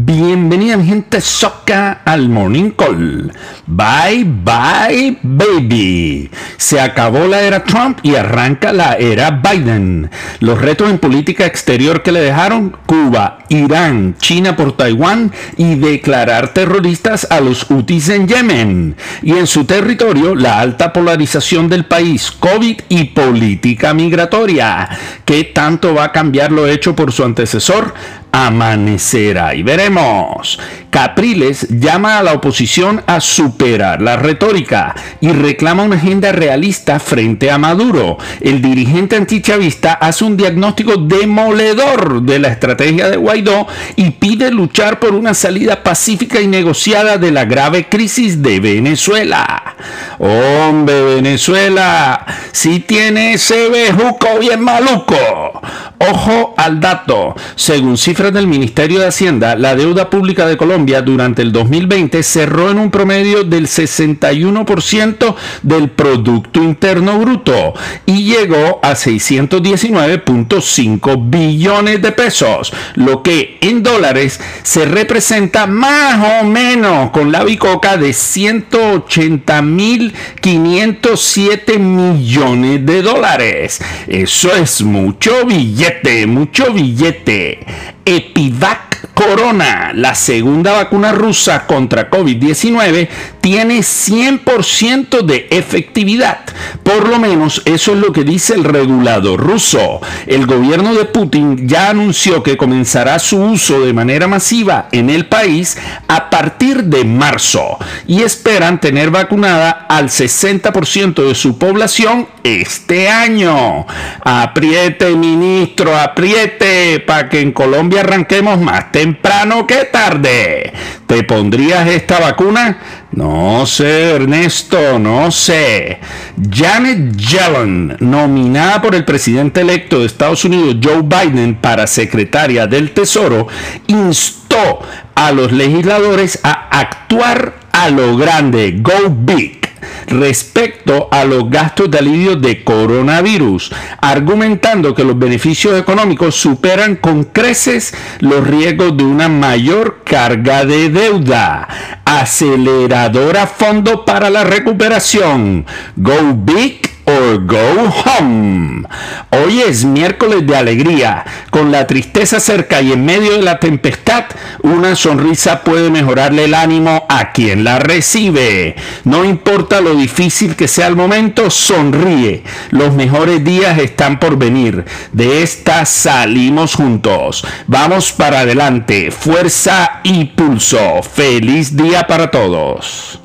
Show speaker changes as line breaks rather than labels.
Bienvenida mi gente soca al Morning Call. Bye bye baby. Se acabó la era Trump y arranca la era Biden. Los retos en política exterior que le dejaron Cuba, Irán, China por Taiwán y declarar terroristas a los Houthis en Yemen. Y en su territorio la alta polarización del país, COVID y política migratoria. ¿Qué tanto va a cambiar lo hecho por su antecesor? Amanecerá y veremos. Capriles llama a la oposición a superar la retórica y reclama una agenda realista frente a Maduro. El dirigente antichavista hace un diagnóstico demoledor de la estrategia de Guaidó y pide luchar por una salida pacífica y negociada de la grave crisis de Venezuela. Hombre, Venezuela, si tiene ese bejuco bien maluco. Ojo al dato. Según cifras del Ministerio de Hacienda, la deuda pública de Colombia durante el 2020 cerró en un promedio del 61% del Producto Interno Bruto y llegó a 619.5 billones de pesos, lo que en dólares se representa más o menos con la bicoca de 180.507 millones de dólares. Eso es mucho billete mucho billete. Epivac Corona, la segunda vacuna rusa contra COVID-19, tiene 100% de efectividad. Por lo menos eso es lo que dice el regulador ruso. El gobierno de Putin ya anunció que comenzará su uso de manera masiva en el país a partir de marzo y esperan tener vacunada al 60% de su población este año. Apriete, ministro, apriete, para que en Colombia arranquemos más temprano que tarde. ¿Te pondrías esta vacuna? No sé, Ernesto, no sé. Janet Yellen, nominada por el presidente electo de Estados Unidos, Joe Biden, para secretaria del Tesoro, instó a los legisladores a actuar a lo grande, go big respecto a los gastos de alivio de coronavirus, argumentando que los beneficios económicos superan con creces los riesgos de una mayor carga de deuda. Aceleradora Fondo para la Recuperación. Go Big or go home. Hoy es miércoles de alegría. Con la tristeza cerca y en medio de la tempestad, una sonrisa puede mejorarle el ánimo a quien la recibe. No importa lo difícil que sea el momento, sonríe. Los mejores días están por venir. De esta salimos juntos. Vamos para adelante. Fuerza y pulso. Feliz día para todos.